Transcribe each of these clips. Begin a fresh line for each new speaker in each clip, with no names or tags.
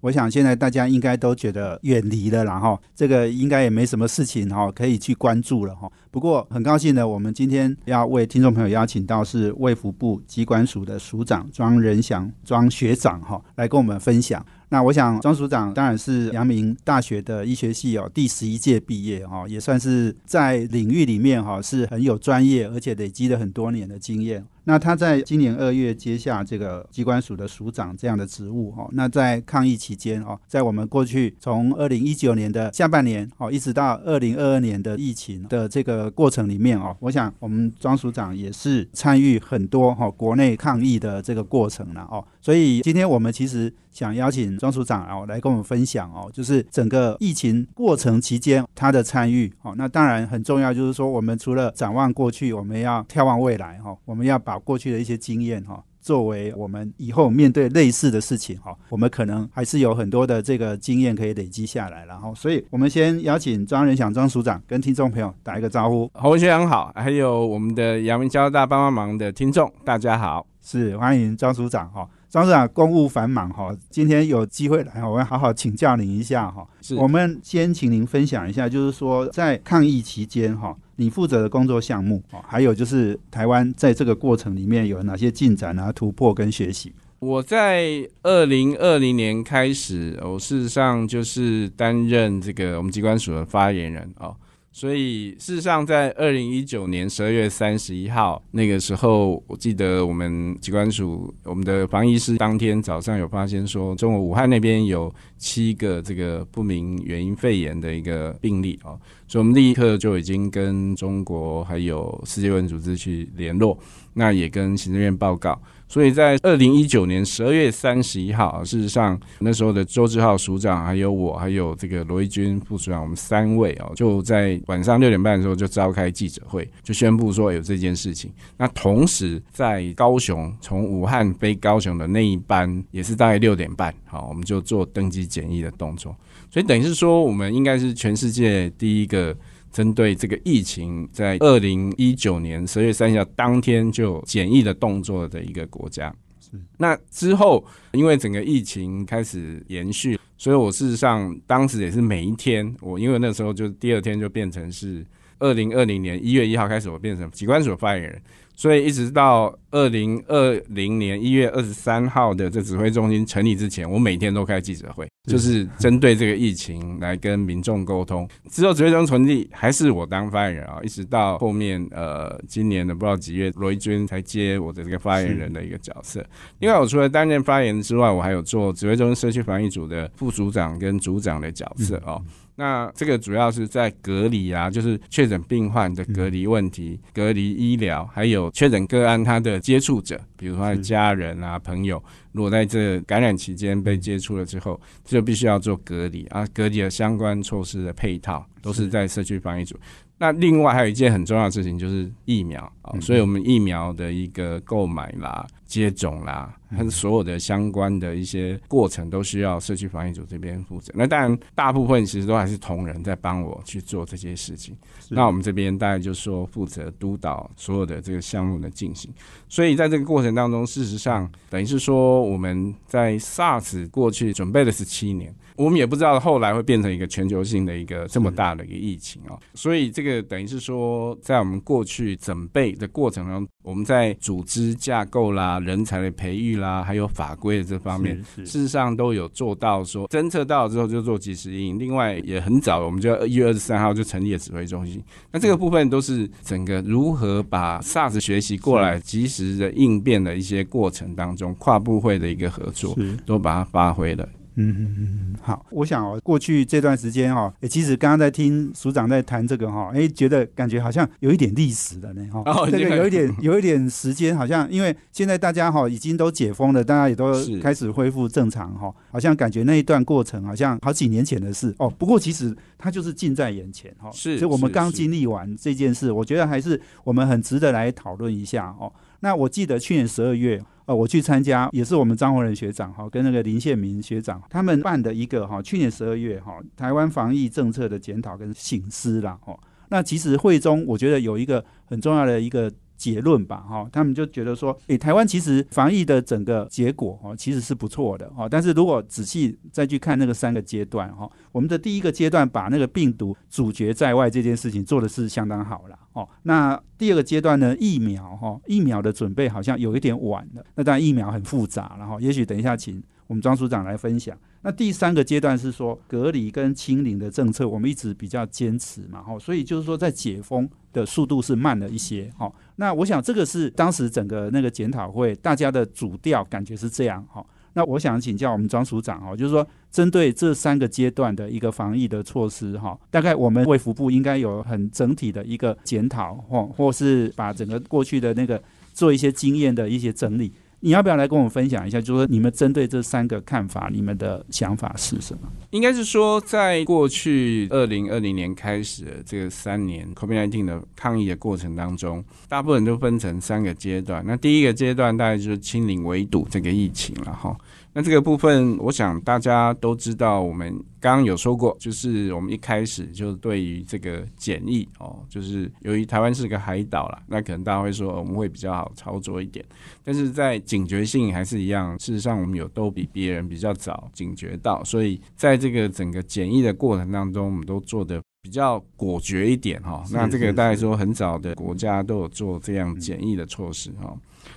我想现在大家应该都觉得远离了，然后这个应该也没什么事情哈，可以去关注了哈。不过很高兴呢，我们今天要为听众朋友邀请到是卫福部机关署的署长庄仁祥庄学长哈，来跟我们分享。那我想，庄署长当然是阳明大学的医学系哦，第十一届毕业哈，也算是在领域里面哈是很有专业，而且累积了很多年的经验。那他在今年二月接下这个机关署的署长这样的职务哈。那在抗疫期间哦，在我们过去从二零一九年的下半年哦，一直到二零二二年的疫情的这个过程里面哦，我想我们庄署长也是参与很多哈国内抗疫的这个过程了哦。所以今天我们其实想邀请庄署长哦来跟我们分享哦，就是整个疫情过程期间他的参与哦。那当然很重要，就是说我们除了展望过去，我们要眺望未来哈，我们要把过去的一些经验哈，作为我们以后面对类似的事情哈，我们可能还是有很多的这个经验可以累积下来。然后，所以我们先邀请庄仁祥庄署长跟听众朋友打一个招呼。
侯学长好，还有我们的阳明交大帮帮忙的听众，大家好，
是欢迎庄署长哈。庄署长公务繁忙哈，今天有机会来，我要好好请教您一下哈。
是，
我们先请您分享一下，就是说在抗疫期间哈。你负责的工作项目哦，还有就是台湾在这个过程里面有哪些进展啊、突破跟学习？
我在二零二零年开始，我事实上就是担任这个我们机关署的发言人哦。所以事实上，在二零一九年十二月三十一号那个时候，我记得我们机关署我们的防疫师当天早上有发现说，中国武汉那边有七个这个不明原因肺炎的一个病例啊，所以我们立刻就已经跟中国还有世界卫生组织去联络，那也跟行政院报告。所以在二零一九年十二月三十一号，事实上那时候的周志浩署长，还有我，还有这个罗一军副署长，我们三位哦，就在晚上六点半的时候就召开记者会，就宣布说有这件事情。那同时在高雄，从武汉飞高雄的那一班也是大概六点半，好，我们就做登机检疫的动作。所以等于是说，我们应该是全世界第一个。针对这个疫情，在二零一九年十月三十号当天就检疫的动作的一个国家，那之后，因为整个疫情开始延续，所以我事实上当时也是每一天，我因为那时候就第二天就变成是二零二零年一月一号开始，我变成机关所发言人。所以一直到二零二零年一月二十三号的这指挥中心成立之前，我每天都开记者会，就是针对这个疫情来跟民众沟通。之后指挥中心成立，还是我当发言人啊，一直到后面呃今年的不知道几月，罗一军才接我的这个发言人的一个角色。另外，我除了担任发言之外，我还有做指挥中心社区防疫组的副组长跟组长的角色哦。那这个主要是在隔离啊，就是确诊病患的隔离问题、隔离医疗，还有确诊个案他的接触者，比如说家人啊、朋友，如果在这感染期间被接触了之后，就必须要做隔离啊，隔离的相关措施的配套都是在社区防疫组。那另外还有一件很重要的事情就是疫苗啊，所以我们疫苗的一个购买啦、接种啦，它所有的相关的一些过程都需要社区防疫组这边负责。那当然，大部分其实都还是同仁在帮我去做这些事情。那我们这边大概就说负责督导所有的这个项目的进行。所以在这个过程当中，事实上等于是说我们在 SARS 过去准备了十七年。我们也不知道后来会变成一个全球性的一个这么大的一个疫情啊，所以这个等于是说，在我们过去准备的过程中，我们在组织架构啦、人才的培育啦，还有法规的这方面，事实上都有做到说，侦测到之后就做及时应。另外也很早，我们就一月二十三号就成立了指挥中心。那这个部分都是整个如何把 SARS 学习过来及时的应变的一些过程当中，跨部会的一个合作，都把它发挥了。
嗯嗯嗯，好，我想哦，过去这段时间哈，其实刚刚在听署长在谈这个哈，哎，觉得感觉好像有一点历史了呢哈，这个有一点有一点时间，好像因为现在大家哈已经都解封了，大家也都开始恢复正常哈，好像感觉那一段过程好像好几年前的事哦。不过其实它就是近在眼前哈，
是，
所以我们刚经历完这件事，我觉得还是我们很值得来讨论一下哦。那我记得去年十二月。呃，我去参加，也是我们张宏仁学长哈，跟那个林宪明学长他们办的一个哈，去年十二月哈，台湾防疫政策的检讨跟醒思啦哦。那其实会中，我觉得有一个很重要的一个。结论吧，哈，他们就觉得说，诶，台湾其实防疫的整个结果，哦，其实是不错的，哦。但是如果仔细再去看那个三个阶段，哈，我们的第一个阶段把那个病毒阻绝在外这件事情做的是相当好了，哦。那第二个阶段呢，疫苗，哈，疫苗的准备好像有一点晚了。那当然疫苗很复杂，然后也许等一下请我们庄署长来分享。那第三个阶段是说隔离跟清零的政策，我们一直比较坚持嘛，哈。所以就是说在解封。的速度是慢了一些，哈。那我想这个是当时整个那个检讨会大家的主调感觉是这样，哈。那我想请教我们庄署长，哈，就是说针对这三个阶段的一个防疫的措施，哈，大概我们卫福部应该有很整体的一个检讨，或或是把整个过去的那个做一些经验的一些整理。你要不要来跟我们分享一下？就是说，你们针对这三个看法，你们的想法是什么？
应该是说，在过去二零二零年开始的这个三年 COVID-19 的抗疫的过程当中，大部分都分成三个阶段。那第一个阶段大概就是清零围堵这个疫情了，哈。那这个部分，我想大家都知道，我们刚刚有说过，就是我们一开始就对于这个检疫哦，就是由于台湾是个海岛啦，那可能大家会说我们会比较好操作一点，但是在警觉性还是一样，事实上我们有都比别人比较早警觉到，所以在这个整个检疫的过程当中，我们都做的比较果决一点哈。那这个大概说很早的国家都有做这样检疫的措施哈。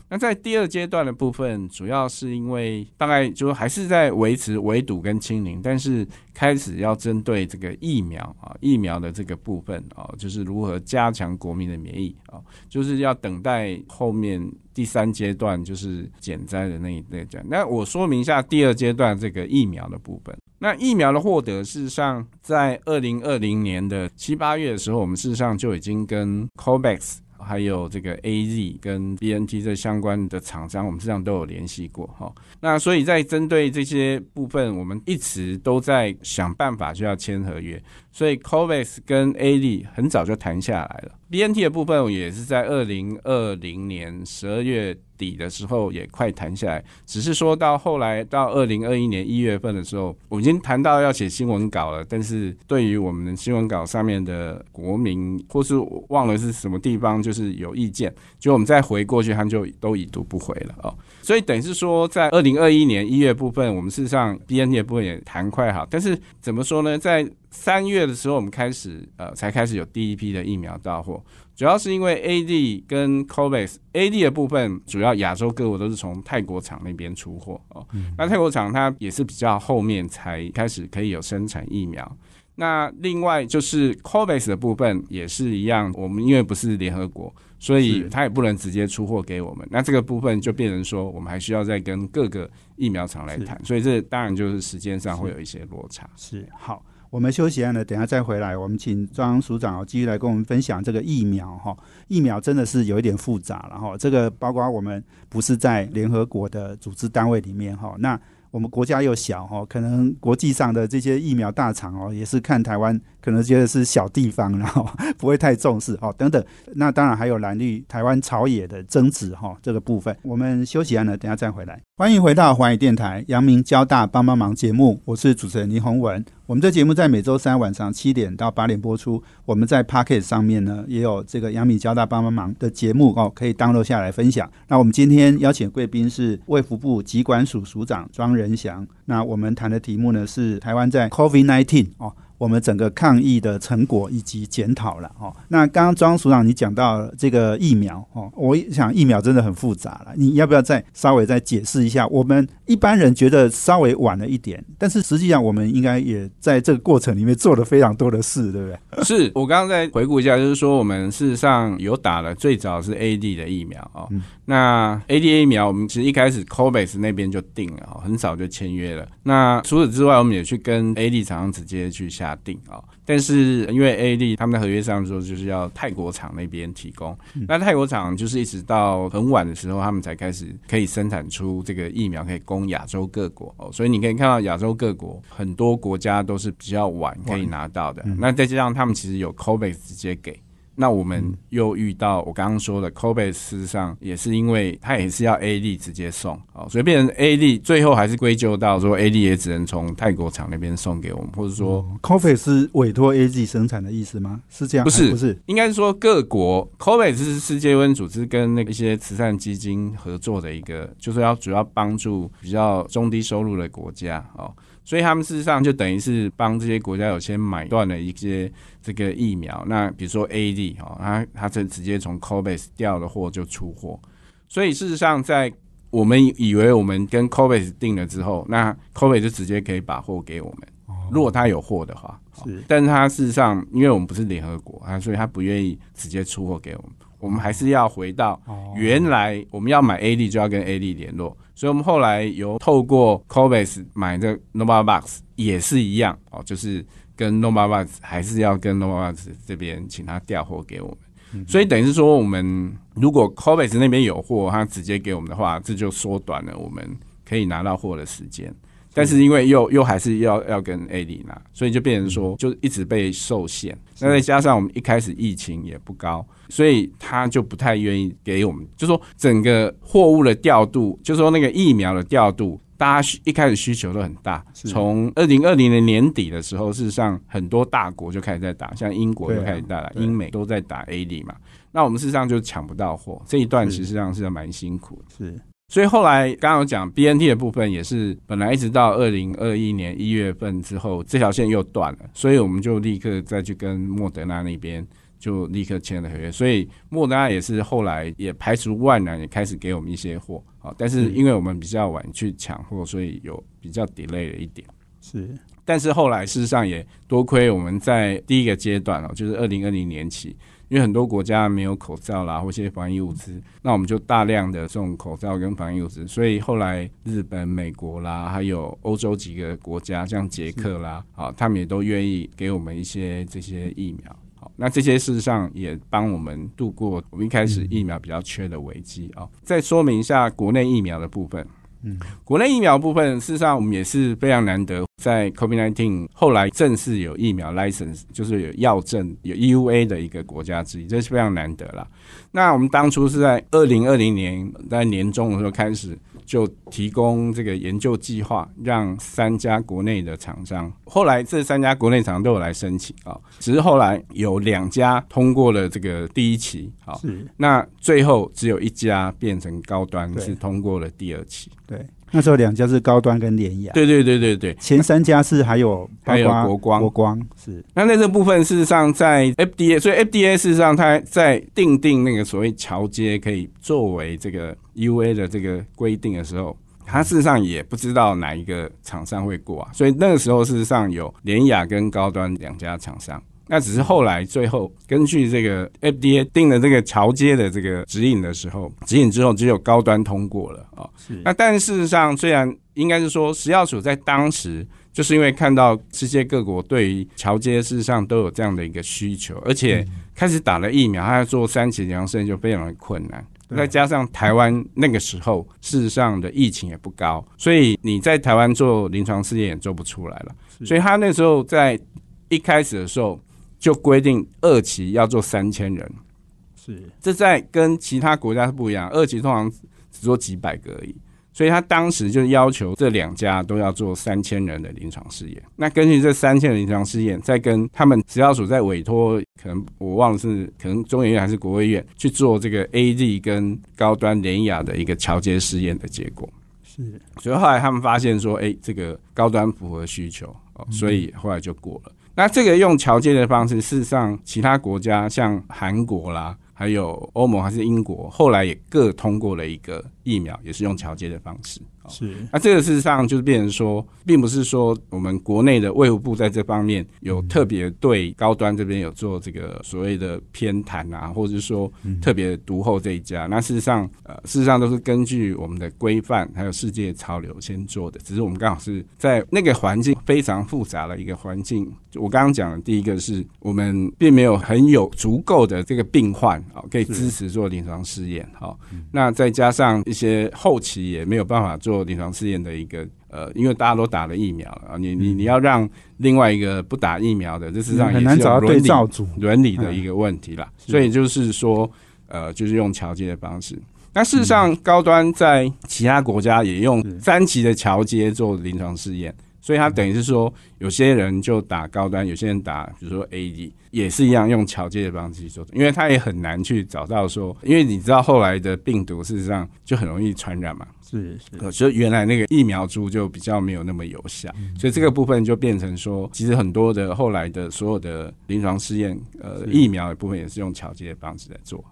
那在第二阶段的部分，主要是因为大概就还是在维持围堵跟清零，但是开始要针对这个疫苗啊，疫苗的这个部分啊，就是如何加强国民的免疫啊，就是要等待后面第三阶段就是减灾的那一那讲。那我说明一下第二阶段这个疫苗的部分。那疫苗的获得，事实上在二零二零年的七八月的时候，我们事实上就已经跟 COVAX。还有这个 A Z 跟 B N T 这相关的厂商，我们实际上都有联系过哈。那所以在针对这些部分，我们一直都在想办法就要签合约。所以 COVAX 跟 A Z 很早就谈下来了。B N T 的部分也是在二零二零年十二月。底的时候也快谈下来，只是说到后来到二零二一年一月份的时候，我已经谈到要写新闻稿了，但是对于我们的新闻稿上面的国民或是忘了是什么地方，就是有意见，就我们再回过去，他们就都已读不回了哦。所以等于是说，在二零二一年一月部分，我们事实上 B N T 的部分也谈快好，但是怎么说呢？在三月的时候，我们开始呃才开始有第一批的疫苗到货。主要是因为 A D 跟 COVAX，A D 的部分主要亚洲各国都是从泰国厂那边出货哦。那泰国厂它也是比较后面才开始可以有生产疫苗。那另外就是 COVAX 的部分也是一样，我们因为不是联合国，所以它也不能直接出货给我们。那这个部分就变成说，我们还需要再跟各个疫苗厂来谈，所以这当然就是时间上会有一些落差。
是好。我们休息一下呢，等下再回来。我们请庄署长继续来跟我们分享这个疫苗哈。疫苗真的是有一点复杂了哈。这个包括我们不是在联合国的组织单位里面哈。那我们国家又小哈，可能国际上的这些疫苗大厂哦，也是看台湾。可能觉得是小地方，然后 不会太重视哦，等等。那当然还有蓝绿台湾朝野的争执哈，这个部分我们休息完了，等下再回来。欢迎回到华语电台阳明交大帮帮忙节目，我是主持人倪宏文。我们这节目在每周三晚上七点到八点播出。我们在 Pocket 上面呢也有这个阳明交大帮帮忙的节目哦，可以 download 下来分享。那我们今天邀请贵宾是卫福部疾管署署长庄仁祥。那我们谈的题目呢是台湾在 COVID nineteen 哦。我们整个抗疫的成果以及检讨了哦。那刚刚庄署长你讲到这个疫苗哦，我想疫苗真的很复杂了，你要不要再稍微再解释一下？我们一般人觉得稍微晚了一点，但是实际上我们应该也在这个过程里面做了非常多的事，对不对？
是我刚刚在回顾一下，就是说我们事实上有打了最早是 A D 的疫苗哦。那 A D A 疫苗我们其实一开始 COVAX 那边就定了哦，很早就签约了。那除此之外，我们也去跟 A D 厂商直接去下定啊。但是因为 A D 他们的合约上说就是要泰国厂那边提供，那泰国厂就是一直到很晚的时候，他们才开始可以生产出这个疫苗，可以供亚洲各国哦。所以你可以看到亚洲各国很多国家都是比较晚可以拿到的。那再加上他们其实有 COVAX 直接给。那我们又遇到我刚刚说的 c o b a 事实上也是因为它也是要 A D 直接送，哦，所以变成 A D 最后还是归咎到说 A D 也只能从泰国厂那边送给我们，或者说
c o b a 是委托 A D 生产的意思吗？是这样？
不是，
不是，
应该是说各国 c o b a 是世界卫生组织跟那一些慈善基金合作的一个，就是要主要帮助比较中低收入的国家哦。所以他们事实上就等于是帮这些国家有先买断了一些这个疫苗。那比如说 A D 哈，他他这直接从 COVAX 调的货就出货。所以事实上，在我们以为我们跟 COVAX 定了之后，那 COVAX 就直接可以把货给我们。如果他有货的话，是。但是他事实上，因为我们不是联合国啊，所以他不愿意直接出货给我们。我们还是要回到原来我们要买 A D 就要跟 A D 联络。所以，我们后来有透过 COVAX 买的 Nova Box 也是一样哦，就是跟 Nova Box 还是要跟 Nova Box 这边请他调货给我们。所以，等于是说，我们如果 COVAX 那边有货，他直接给我们的话，这就缩短了我们可以拿到货的时间。但是，因为又又还是要要跟 A D 拿，所以就变成说，就一直被受限。那再加上我们一开始疫情也不高。所以他就不太愿意给我们，就说整个货物的调度，就说那个疫苗的调度，大家一开始需求都很大。从二零二零年年底的时候，事实上很多大国就开始在打，像英国就开始打了，英美都在打 A D 嘛。那我们事实上就抢不到货，这一段实际上是蛮辛苦
的。是，
所以后来刚刚有讲 B N T 的部分，也是本来一直到二零二一年一月份之后，这条线又断了，所以我们就立刻再去跟莫德纳那边。就立刻签了合约，所以莫德纳也是后来也排除万难，也开始给我们一些货啊。但是因为我们比较晚去抢货，所以有比较 delay 了一点。
是，
但是后来事实上也多亏我们在第一个阶段哦，就是二零二零年起，因为很多国家没有口罩啦或一些防疫物资，那我们就大量的送口罩跟防疫物资，所以后来日本、美国啦，还有欧洲几个国家，像捷克啦，啊，他们也都愿意给我们一些这些疫苗。好那这些事实上也帮我们度过我们一开始疫苗比较缺的危机啊。再说明一下国内疫苗的部分，嗯，国内疫苗部分事实上我们也是非常难得，在 COVID-19 后来正式有疫苗 license，就是有药证有 EUA 的一个国家之一，这是非常难得了。那我们当初是在二零二零年在年中的时候开始。就提供这个研究计划，让三家国内的厂商，后来这三家国内厂商都有来申请啊，只是后来有两家通过了这个第一期，好，是。那最后只有一家变成高端是通过了第二期，
对。那时候两家是高端跟联雅，
对对对对对，
前三家是还有
还有国光
国光是。
那在这部分事实上，在 FDA，所以 FDA 事实上它在定定那个所谓桥接可以作为这个 UA 的这个规定的时候，它事实上也不知道哪一个厂商会过啊，所以那个时候事实上有联雅跟高端两家厂商。那只是后来最后根据这个 FDA 定了这个桥接的这个指引的时候，指引之后只有高端通过了啊。那但事实上，虽然应该是说食药署在当时就是因为看到世界各国对于桥接事实上都有这样的一个需求，而且开始打了疫苗，他要做三期临床试验就非常的困难。再加上台湾那个时候事实上的疫情也不高，所以你在台湾做临床试验也做不出来了。所以他那时候在一开始的时候。就规定二期要做三千人，
是。
这在跟其他国家是不一样，二期通常只做几百个而已，所以他当时就要求这两家都要做三千人的临床试验。那根据这三千人临床试验，再跟他们食药署在委托，可能我忘了是可能中研院还是国卫院去做这个 A D 跟高端联雅的一个桥接试验的结果，
是，
所以后来他们发现说，哎，这个高端符合需求哦，所以后来就过了。那这个用桥接的方式，事实上其他国家像韩国啦。还有欧盟还是英国，后来也各通过了一个疫苗，也是用桥接的方式。
是，
那这个事实上就是变成说，并不是说我们国内的卫福部在这方面有特别对高端这边有做这个所谓的偏袒啊，或者是说特别独后这一家。那事实上，呃，事实上都是根据我们的规范还有世界潮流先做的。只是我们刚好是在那个环境非常复杂的一个环境。我刚刚讲的第一个是我们并没有很有足够的这个病患。啊，可以支持做临床试验。好，那再加上一些后期也没有办法做临床试验的一个呃，因为大家都打了疫苗了啊，你你你要让另外一个不打疫苗的，这实际上
很难找到对照组
伦理的一个问题啦。所以就是说，呃，就是用桥接的方式。那事实上，高端在其他国家也用三级的桥接做临床试验。所以它等于是说，有些人就打高端，有些人打，比如说 A D，也是一样用桥接的方式去做，因为它也很难去找到说，因为你知道后来的病毒事实上就很容易传染嘛，
是是，
所以原来那个疫苗株就比较没有那么有效，所以这个部分就变成说，其实很多的后来的所有的临床试验，呃，疫苗的部分也是用桥接的方式在做。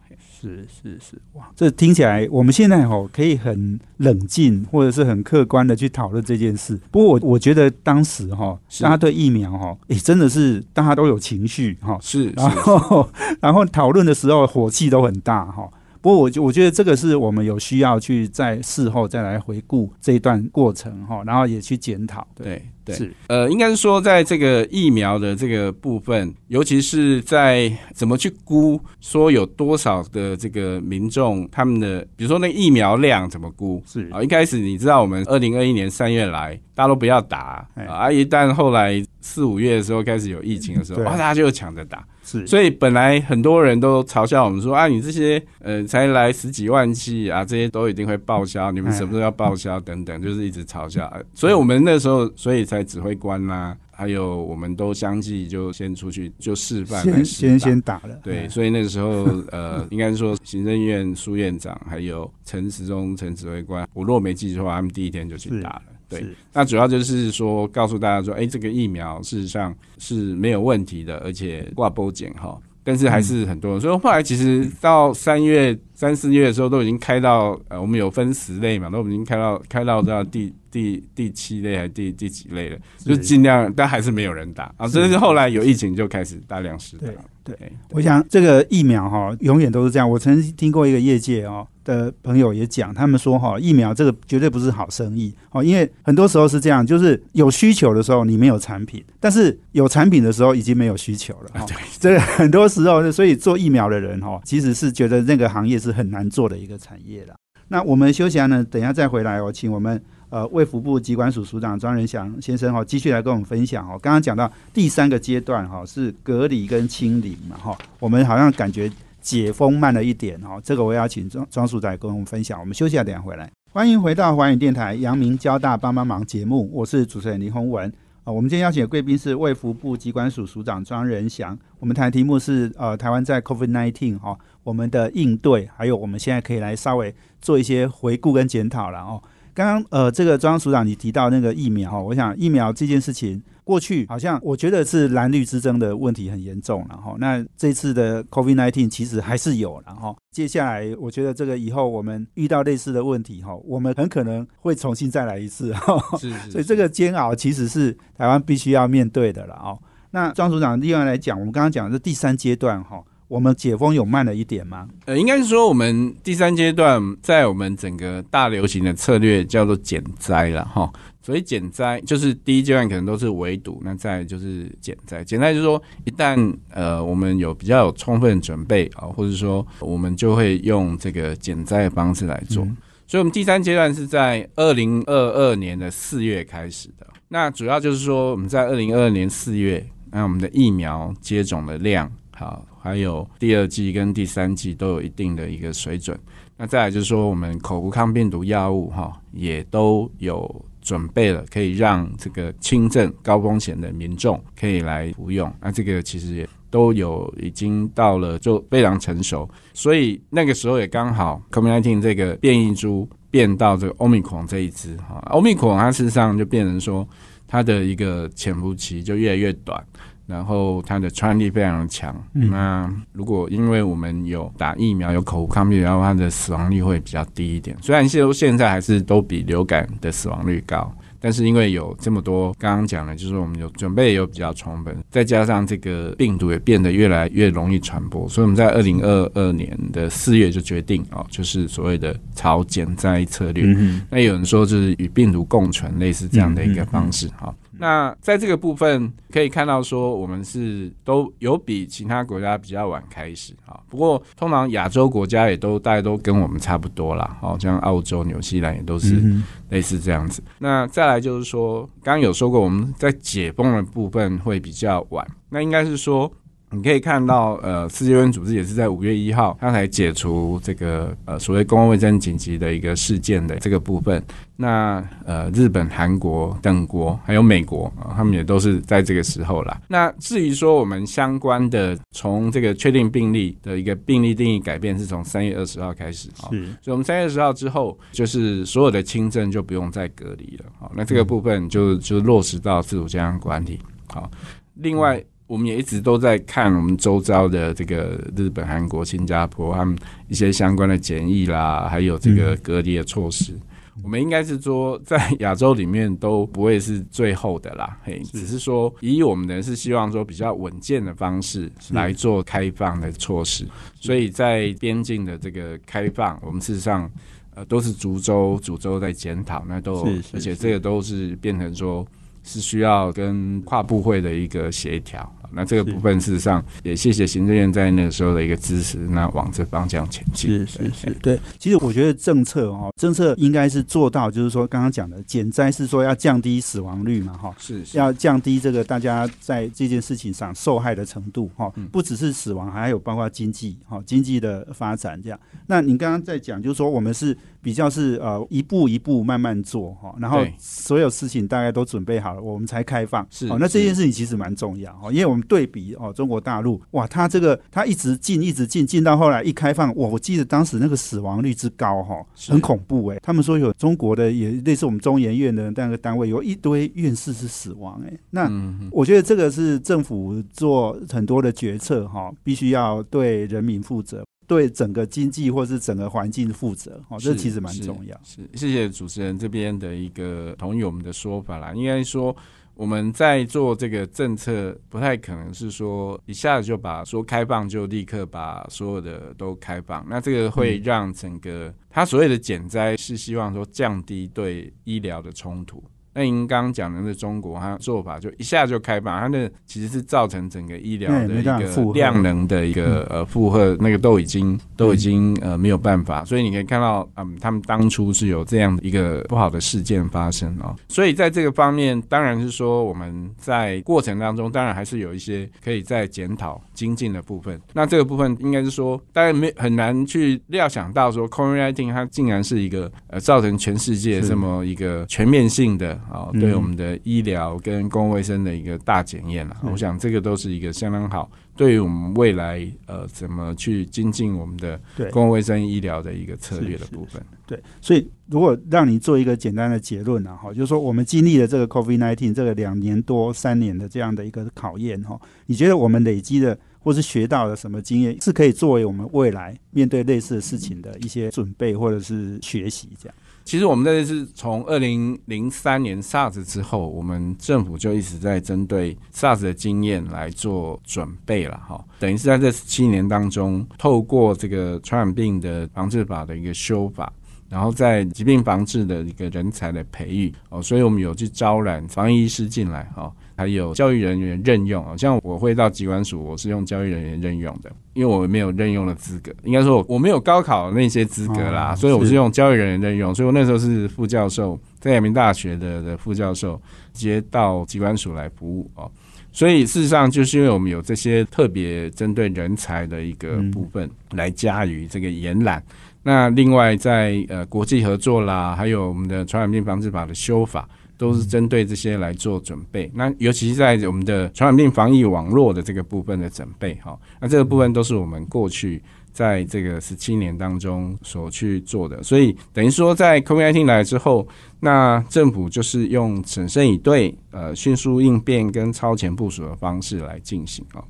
是是是，哇，这听起来我们现在哈可以很冷静或者是很客观的去讨论这件事。不过我我觉得当时哈，大家对疫苗哈，诶，真的是大家都有情绪哈，
是，
然后 然后讨论的时候火气都很大哈。不过我我觉得这个是我们有需要去在事后再来回顾这一段过程哈，然后也去检讨。
对。是，呃，应该是说，在这个疫苗的这个部分，尤其是在怎么去估，说有多少的这个民众，他们的，比如说那疫苗量怎么估？
是
啊，一开始你知道，我们二零二一年三月来，大家都不要打啊，一旦后来四五月的时候开始有疫情的时候，哇，大家就抢着打。
是，
所以本来很多人都嘲笑我们说啊，你这些呃才来十几万剂啊，这些都一定会报销，你们什么时候要报销等等，就是一直嘲笑。所以我们那时候，所以才指挥官啦，还有我们都相继就先出去就示范，
先先先打了。
对，所以那个时候呃，应该说行政院苏院长还有陈时中陈指挥官，我若没记错，他们第一天就去打了。对，那主要就是说告诉大家说，哎，这个疫苗事实上是没有问题的，而且挂波检哈，但是还是很多人。所以后来其实到三月、三四月的时候，都已经开到呃，我们有分十类嘛，都已经开到开到到第第第七类还是第第几类了，就尽量，但还是没有人打啊。这是后来有疫情就开始大量施打。
对，我想这个疫苗哈，永远都是这样。我曾经听过一个业界哦。的朋友也讲，他们说哈，疫苗这个绝对不是好生意哦，因为很多时候是这样，就是有需求的时候你没有产品，但是有产品的时候已经没有需求了。
对，
这个很多时候，所以做疫苗的人哈，其实是觉得那个行业是很难做的一个产业了。那我们休息完呢，等一下再回来哦，请我们呃卫福部机关署署长庄仁祥先生哈，继续来跟我们分享哦。刚刚讲到第三个阶段哈，是隔离跟清理嘛哈，我们好像感觉。解封慢了一点哦，这个我要请庄庄署长跟我们分享。我们休息下，等下回来。欢迎回到华语电台阳明交大帮帮忙节目，我是主持人林宏文啊。我们今天邀请的贵宾是卫福部机关署署长庄仁祥。我们谈的题目是呃，台湾在 COVID nineteen 哈，我们的应对，还有我们现在可以来稍微做一些回顾跟检讨了哦。刚刚呃，这个庄署长你提到那个疫苗哈，我想疫苗这件事情。过去好像我觉得是蓝绿之争的问题很严重，然后那这次的 COVID-19 其实还是有，然后接下来我觉得这个以后我们遇到类似的问题哈，我们很可能会重新再来一次，
是是，
所以这个煎熬其实是台湾必须要面对的了哦。那庄组长另外来讲，我们刚刚讲的是第三阶段哈，我们解封有慢了一点吗？
呃，应该是说我们第三阶段在我们整个大流行的策略叫做减灾了哈。所以减灾就是第一阶段可能都是围堵，那再就是减灾。减灾就是说，一旦呃我们有比较有充分准备啊，或者说我们就会用这个减灾的方式来做。所以，我们第三阶段是在二零二二年的四月开始的。那主要就是说，我们在二零二二年四月，那我们的疫苗接种的量好，还有第二季跟第三季都有一定的一个水准。那再来就是说，我们口服抗病毒药物哈也都有。准备了，可以让这个轻症高风险的民众可以来服用。那这个其实也都有已经到了，就非常成熟。所以那个时候也刚好，COVID-19 这个变异株变到这个欧米孔这一支哈，欧米孔它事实上就变成说它的一个潜伏期就越来越短。然后它的传染力非常强。
嗯
那如果因为我们有打疫苗、有口服抗病毒，然后它的死亡率会比较低一点。虽然现现在还是都比流感的死亡率高。但是因为有这么多，刚刚讲的，就是我们有准备也有比较充分，再加上这个病毒也变得越来越容易传播，所以我们在二零二二年的四月就决定哦，就是所谓的朝减灾策略。
嗯
那有人说就是与病毒共存，类似这样的一个方式哈。那在这个部分可以看到说，我们是都有比其他国家比较晚开始啊。不过通常亚洲国家也都大概都跟我们差不多啦，哦，像澳洲、纽西兰也都是
嗯
类似这样子。那再来就是说，刚刚有说过，我们在解封的部分会比较晚，那应该是说。你可以看到，呃，世界卫生组织也是在五月一号，它才解除这个呃所谓公共卫生紧急的一个事件的这个部分。那呃，日本、韩国等国还有美国啊、他们也都是在这个时候啦。那至于说我们相关的从这个确定病例的一个病例定义改变，是从三月二十号开始啊。
是
所以我们三月二十号之后，就是所有的轻症就不用再隔离了。好，那这个部分就就落实到自主健康管理。好，另外我们也一直都在看我们周遭的这个日本、韩国、新加坡他们一些相关的检疫啦，还有这个隔离的措施。我们应该是说，在亚洲里面都不会是最后的啦，嘿，只是说以我们的是希望说比较稳健的方式来做开放的措施，所以在边境的这个开放，我们事实上呃都是逐州逐州在检讨，那都而且这个都是变成说是需要跟跨部会的一个协调。那这个部分事实上也谢谢行政院在那个时候的一个支持，那往这方向前进。
是是是，对。其实我觉得政策哦，政策应该是做到，就是说刚刚讲的减灾是说要降低死亡率嘛，哈。
是是
要降低这个大家在这件事情上受害的程度哈
嗯，
不只是死亡，还有包括经济哈，经济的发展这样。那你刚刚在讲，就是说我们是比较是呃一步一步慢慢做哈，然后所有事情大概都准备好了，我们才开放。
是
哦，那这件事情其实蛮重要哦，因为我们对比哦中国大陆，哇，它这个它一直进一直进，进到后来一开放，哇，我记得当时那个死亡率之高哈，
是
很恐怖哎。他们说有中国的也类似我们中研院的那个单位，有一堆院士是死亡哎。那我觉得这个是政府做很多的决策哈，必须要对人民负责，对整个经济或是整个环境负责哦，这其实蛮重要。
是，谢谢主持人这边的一个同意我们的说法啦。应该说我们在做这个政策，不太可能是说一下子就把说开放就立刻把所有的都开放，那这个会让整个他所谓的减灾是希望说降低对医疗的冲突。那您刚刚讲的那中国，它做法就一下就开放，它那其实是造成整个医疗的一个
负荷。
量能的一个呃负荷，那个都已经都已经呃没有办法，所以你可以看到，嗯，他们当初是有这样的一个不好的事件发生哦，所以在这个方面，当然是说我们在过程当中，当然还是有一些可以在检讨精进的部分。那这个部分应该是说，大家没很难去料想到说，COVID-19 它竟然是一个呃造成全世界这么一个全面性的啊、
嗯
对我们的医疗跟公共卫生的一个大检验了。
嗯
我想这个都是一个相当好，对于我们未来呃怎么去精进我们的公共卫生医疗的一个策略的部分。
对，所以如果让你做一个简单的结论啊，哈，就是说我们经历了这个 COVID-19 这个两年多三年的这样的一个考验哈，你觉得我们累积的或是学到的什么经验，是可以作为我们未来面对类似的事情的一些准备或者是学习这样？
其实我们这次从二零零三年 SARS 之后，我们政府就一直在针对 SARS 的经验来做准备了哈。等于是在这七年当中，透过这个传染病的防治法的一个修法。然后在疾病防治的一个人才的培育哦，所以我们有去招揽防疫医师进来哈、还有教育人员任用啊，像我会到机关署，我是用教育人员任用的，因为我没有任用的资格，应该说我我没有高考那些资格啦，
哦
所以我
是
是用教育人员任用，所以我那时候是副教授，在阳明大学的的副教授，直接到机关署来服务哦。所以事实上，就是因为我们有这些特别针对人才的一个
嗯
部分来加于这个延揽。那另外在呃国际合作啦，还有我们的传染病防治法的修法，都是针对这些来做准备。那尤其是在我们的传染病防疫网络的这个部分的准备哈，那这个部分都是我们过去在这个十七年当中所去做的。所以等于说，在 COVID-19 来之后，那政府就是用审慎以对、呃迅速应变跟超前部署的方式来进行啊。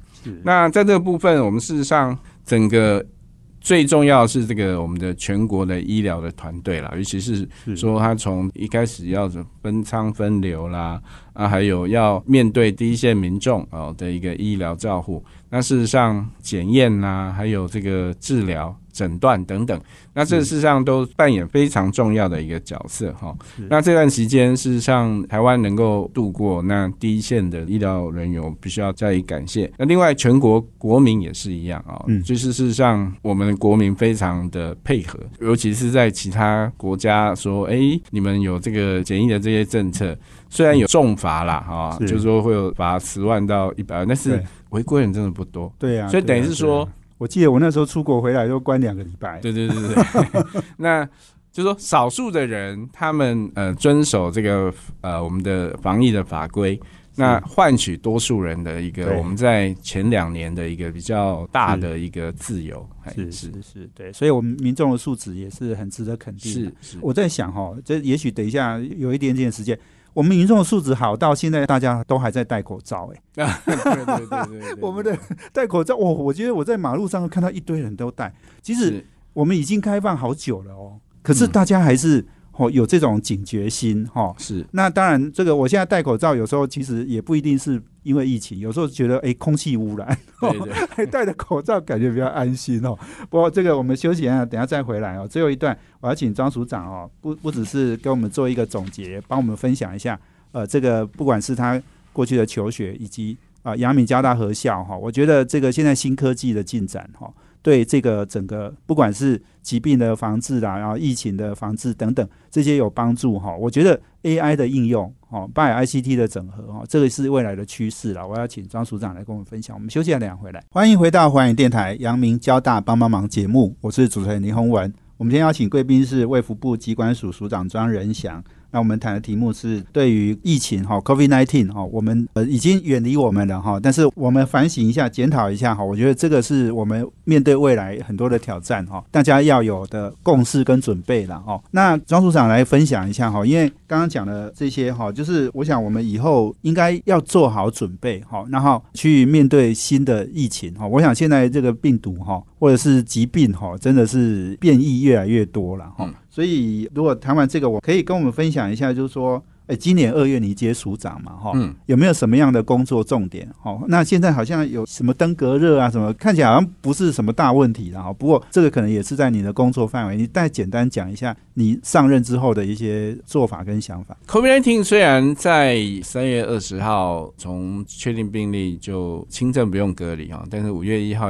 那在这个部分，我们事实上整个。最重要是这个我们的全国的医疗的团队啦，尤其是说他从一开始要分仓分流啦，啊，还有要面对第一线民众哦的一个医疗照护。那事实上检验呐，还有这个治疗。诊断等等，那这事实上都扮演非常重要的一个角色哈。那这段时间事实上台湾能够度过，那第一线的医疗人员必须要加以感谢。那另外全国国民也是一样啊，就是事实上我们国民非常的配合，尤其是在其他国家说，哎，你们有这个检疫的这些政策，虽然有重罚啦，哈，就是说会有罚十万到一百万，但是违规人真的不多。
对呀，
所以等于是说。
我记得我那时候出国回来都关两个礼拜。
对对对对，那就说少数的人他们呃遵守这个呃我们的防疫的法规，那换取多数人的一个我们在前两年的一个比较大的一个自由。
是是是，对，所以我们民众的素质也是很值得肯定。
是是，
我在想哈，这也许等一下有一点点时间。我们民众的素质好到现在，大家都还在戴口罩，哎，
对对对对，
我们的戴口罩，我我觉得我在马路上看到一堆人都戴，其实我们已经开放好久了哦，可是大家还是。哦，有这种警觉心哈，
是。
那当然，这个我现在戴口罩，有时候其实也不一定是因为疫情，有时候觉得哎，空气污染，
对对，
还戴着口罩感觉比较安心哦。不过这个我们休息一下，等下再回来哦。最后一段，我要请张署长哦，不不只是给我们做一个总结，帮我们分享一下，呃，这个不管是他过去的求学，以及啊，阳明交大合校哈，我觉得这个现在新科技的进展哈。对这个整个不管是疾病的防治啦，然后疫情的防治等等，这些有帮助哈。我觉得 AI 的应用，哦，拜 ICT 的整合，哈，这个是未来的趋势了。我要请张署长来跟我们分享。我们休息了两回来，欢迎回到环宇电台阳明交大帮帮忙节目，我是主持人林宏文。我们今天邀请贵宾是卫福部机关署署长庄仁祥。那我们谈的题目是对于疫情哈，COVID-19 哈，我们呃已经远离我们了哈，但是我们反省一下，检讨一下哈，我觉得这个是我们面对未来很多的挑战哈，大家要有的共识跟准备了哈。那庄处长来分享一下哈，因为刚刚讲的这些哈，就是我想我们以后应该要做好准备哈，然后去面对新的疫情哈。我想现在这个病毒哈，或者是疾病哈，真的是变异越来越多了哈。所以，如果谈完这个，我可以跟我们分享一下，就是说，哎，今年二月你接署长嘛，哈，有没有什么样的工作重点？哦，那现在好像有什么登革热啊，什么看起来好像不是什么大问题了哈。不过这个可能也是在你的工作范围，你再简单讲一下你上任之后的一些做法跟想法。
COVID-19 虽然在三月二十号从确定病例就轻症不用隔离啊，但是五月一号。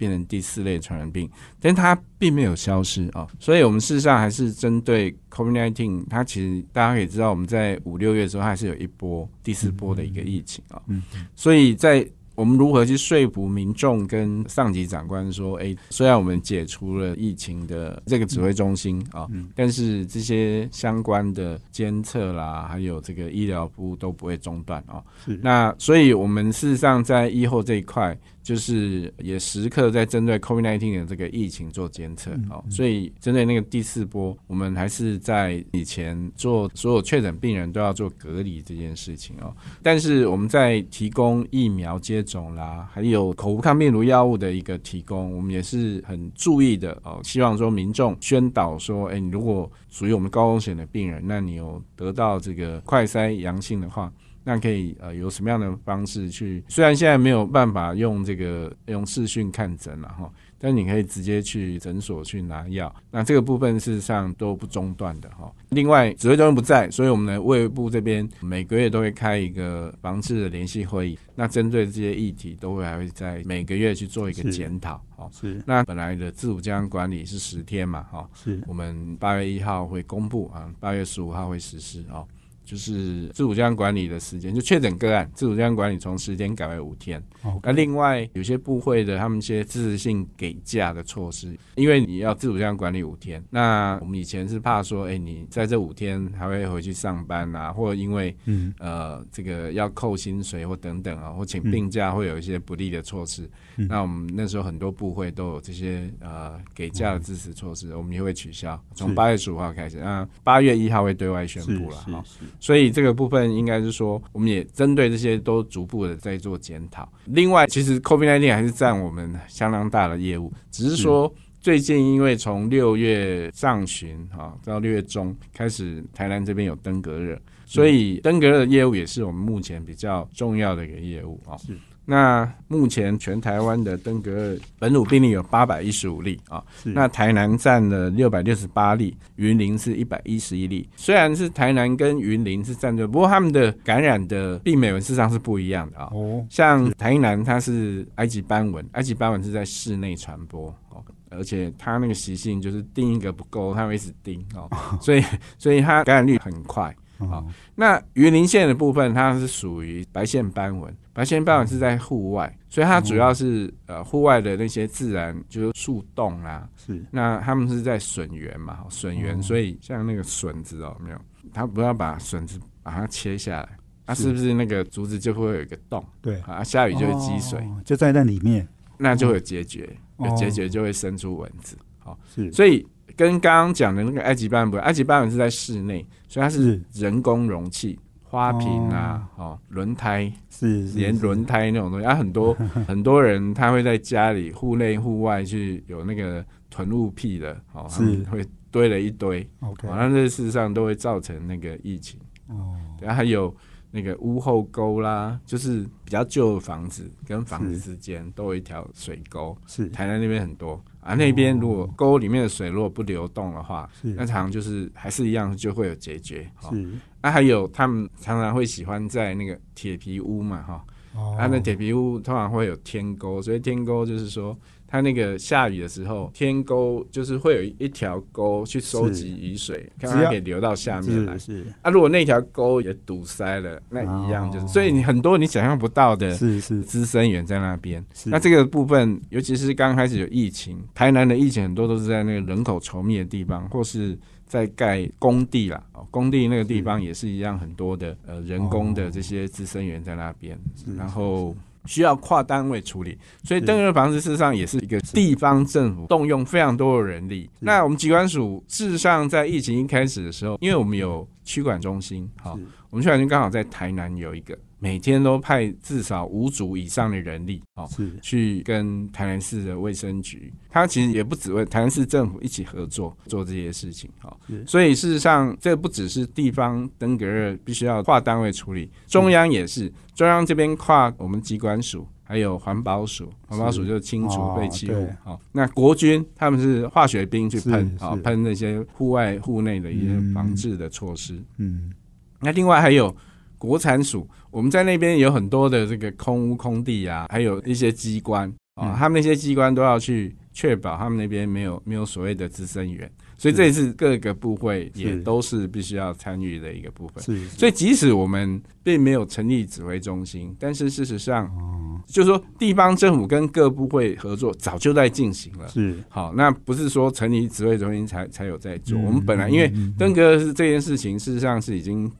变成第四类传染病，但它并没有消失啊，所以我们事实上还是针对 COVID-19，它其实大家可以知道，我们在五六月的时候还是有一波第四波的一个疫情啊，嗯，所以在。我们如何去说服民众跟上级长官说？哎，虽然我们解除了疫情的这个指挥中心啊，但是这些相关的监测啦，还有这个医疗服务都不会中断啊。那所以我们事实上在医后这一块，就是也时刻在针对 COVID-19 的这个疫情做监测啊。所以针对那个第四波，我们还是在以前做所有确诊病人都要做隔离这件事情哦。但是我们在提供疫苗接种啦，还有口服抗病毒药物的一个提供，我们也是很注意的哦。希望说民众宣导说，哎，你如果属于我们高风险的病人，那你有得到这个快筛阳性的话，那可以呃有什么样的方式去？虽然现在没有办法用这个用视讯看诊了哈。但你可以直接去诊所去拿药，那这个部分事实上都不中断的哈。另外，指挥中心不在，所以我们的卫部这边每个月都会开一个防治的联系会议，那针对这些议题都会还会在每个月去做一个检讨。哦，
是。
那本来的自主健康管理是十天嘛，哈，
是。
我们八月一号会公布啊，八月十五号会实施哦。就是自主健康管理的时间，就确诊个案自主健康管理从十天改为五天。那另外有些部会的他们一些自治性给假的措施，因为你要自主健康管理五天，那我们以前是怕说，哎、你在这五天还会回去上班啊，或者因为
嗯
呃这个要扣薪水或等等啊，或请病假会有一些不利的措施。
嗯
那我们那时候很多部会都有这些呃给假的支持措施，我们也会取消，从八月十五号开始，那八月一号会对外宣布了哈。所以这个部分应该是说，我们也针对这些都逐步的在做检讨。另外，其实 COVID-19 还是占我们相当大的业务，只是说最近因为从六月上旬啊到六月中开始，台南这边有登革热，所以登革热的业务也是我们目前比较重要的一个业务啊。
是
那目前全台湾的登革热本土病例有八百一十五例啊，
是
那台南占了六百六十八例，云林是一百一十一例。虽然是台南跟云林是占最，不过他们的感染的病媒文事实上是不一样的啊。
哦
像台南它是埃及斑纹，埃及斑纹是在室内传播哦，而且它那个习性就是叮一个不够，它会一直叮哦，所以所以它感染率很快。
哦
那云林县的部分，它是属于白线斑纹，白线斑纹是在户外，所以它主要是呃户外的那些自然就是树洞啊，
是。
那他们是在笋园嘛，笋园，
哦。
所以像那个笋子哦，没有，它不要把笋子把它切下来，它、
是
是不是那个竹子就会有一个洞
对，
啊？下雨就会积水，
哦就在那里面。
那就会有结节，
哦。
有结节就会生出蚊子。好、
是。
所以跟刚刚讲的那个埃及斑纹，埃及斑纹是在室内，所以它是人工容器。花瓶啊，哦，轮胎，
是
连轮胎那种东西，啊，很多 很多人他会在家里户内户外去有那个囤物癖的，哦，
是。
会堆了一堆
，OK。
哦，那这事实上都会造成那个疫情。
哦。
然后还有那个屋后沟啦，就是比较旧的房子跟房子之间都有一条水沟，
是。
台南那边很多啊。那边如果沟里面的水如果不流动的话，
是
那常常就是还是一样就会有结节。哦
是
那还有他们常常会喜欢在那个铁皮屋嘛，哈、
哦
啊，那铁皮屋通常会有天沟，所以天沟就是说，它那个下雨的时候，天沟就是会有一条沟去收集雨水，看它可以流到下面来。
是。是。
啊，如果那条沟也堵塞了，那一样就是，
哦
所以你很多你想象不到的
是是。
资生源在那边。那这个部分，尤其是刚开始有疫情，台南的疫情很多都是在那个人口稠密的地方，或是在盖工地啦。哦，工地那个地方也是一样，很多的呃人工的这些资深员在那边，然后。需要跨单位处理，所以登革热防治事实上也是一个地方政府动用非常多的人力。那我们机关署事实上在疫情一开始的时候，因为我们有区管中心，好，我们区管中心刚好在台南有一个，每天都派至少五组以上的人力，哦，
是。
去跟台南市的卫生局，他其实也不只为台南市政府一起合作做这些事情，
哦，
所以事实上这不只是地方登革热必须要跨单位处理，中央也是，中央这边跨我们机关署。还有环保署，环保署就清除
哦
废弃物
对。
好、那国军他们是化学兵去喷
是，
好、
是
喷那些户外、户内的一些
嗯。
防治的措施。
嗯。
那另外还有国产署，我们在那边有很多的这个空屋、空地啊，还有一些机关啊、
嗯
他们那些机关都要去确保他们那边没有没有所谓的资生源，所以这也是各个部会也都是必须要参与的一个部分。
是，
所以即使我们并没有成立指挥中心，但是事实上，
哦
就是说地方政府跟各部会合作早就在进行了。
是
好，那不是说成立指挥中心才才有在做。
嗯
我们本来因为登革是这件事情，事实上是已经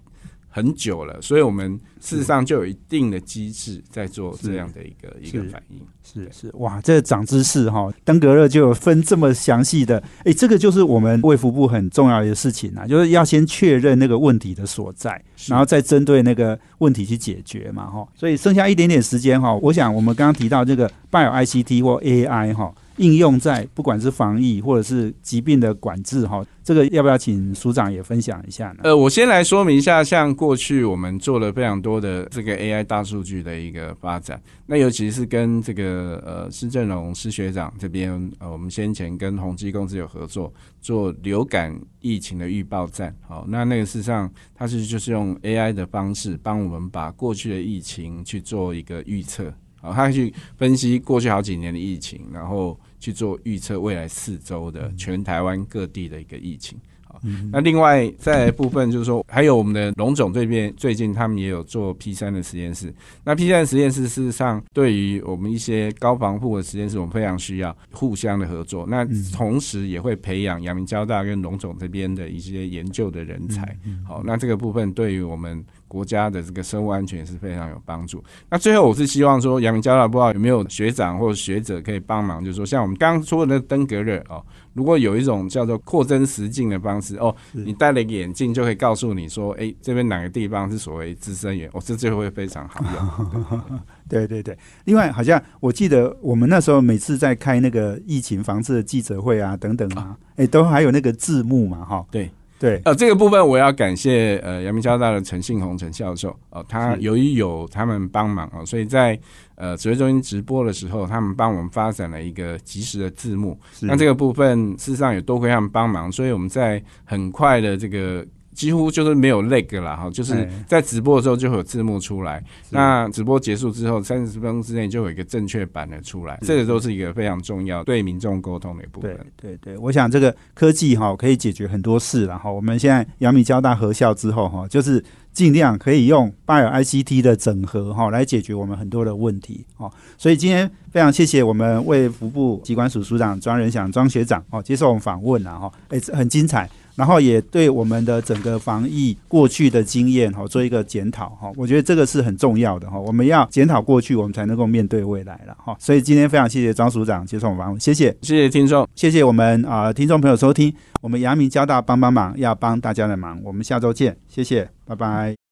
很久了，所以我们事实上就有一定的机制在做这样的一个一个反应。
是是，哇，这个长知识哈，登革热就有分这么详细的，哎，这个就是我们卫福部很重要的事情啊，就是要先确认那个问题的所在，然后再针对那个问题去解决嘛哈。所以剩下一点点时间哈，我想我们刚刚提到这个 Bio ICT 或 AI 哈。应用在不管是防疫或者是疾病的管制哈，这个要不要请署长也分享一下呢？
呃，我先来说明一下，像过去我们做了非常多的这个 AI 大数据的一个发展，那尤其是跟这个呃施正荣施学长这边，呃，我们先前跟宏基公司有合作做流感疫情的预报站，好，那那个事实上它是就是用 AI 的方式帮我们把过去的疫情去做一个预测，好，他去分析过去好几年的疫情，然后去做预测未来四周的全台湾各地的一个疫情。好，那另外在部分就是说，还有我们的龙总这边最近他们也有做 P 三的实验室。那 P 三实验室事实上对于我们一些高防护的实验室，我们非常需要互相的合作。那同时也会培养阳明交大跟龙总这边的一些研究的人才。好，那这个部分对于我们国家的这个生物安全是非常有帮助。那最后我是希望说，阳明交大不知道有没有学长或者学者可以帮忙，就是说像我们刚刚说的那登革热哦。如果有一种叫做扩增实境的方式哦，你戴了一个眼镜就可以告诉你说，哎，这边哪个地方是所谓滋生源，哦，这就会非常好用。
对对对，另外好像我记得我们那时候每次在开那个疫情防治的记者会啊等等啊，哎，都还有那个字幕嘛，哈，
对。
对，
呃，这个部分我要感谢呃，阳明交大的陈信宏陈教授哦，他由于有他们帮忙哦，所以在呃指挥中心直播的时候，他们帮我们发展了一个及时的字幕。那这个部分事实上也多亏他们帮忙，所以我们在很快的这个。几乎就是没有那个了哈，就是在直播的时候就会有字幕出来。那直播结束之后，三十分钟之内就有一个正确版的出来。这个都是一个非常重要对民众沟通的一部分。
对对对，我想这个科技哈可以解决很多事然后。我们现在阳明交大合校之后哈，就是尽量可以用 Bio ICT 的整合哈来解决我们很多的问题哦。所以今天非常谢谢我们卫福部机关署署长庄仁祥庄学长哦接受我们访问了哈，哎很精彩。然后也对我们的整个防疫过去的经验哈做一个检讨哈，我觉得这个是很重要的哈。我们要检讨过去，我们才能够面对未来了哈。所以今天非常谢谢张署长接受我们访问，谢谢，
谢谢听众，
谢谢我们啊听众朋友收听，我们阳明交大帮帮忙，要帮大家的忙，我们下周见，谢谢，拜拜。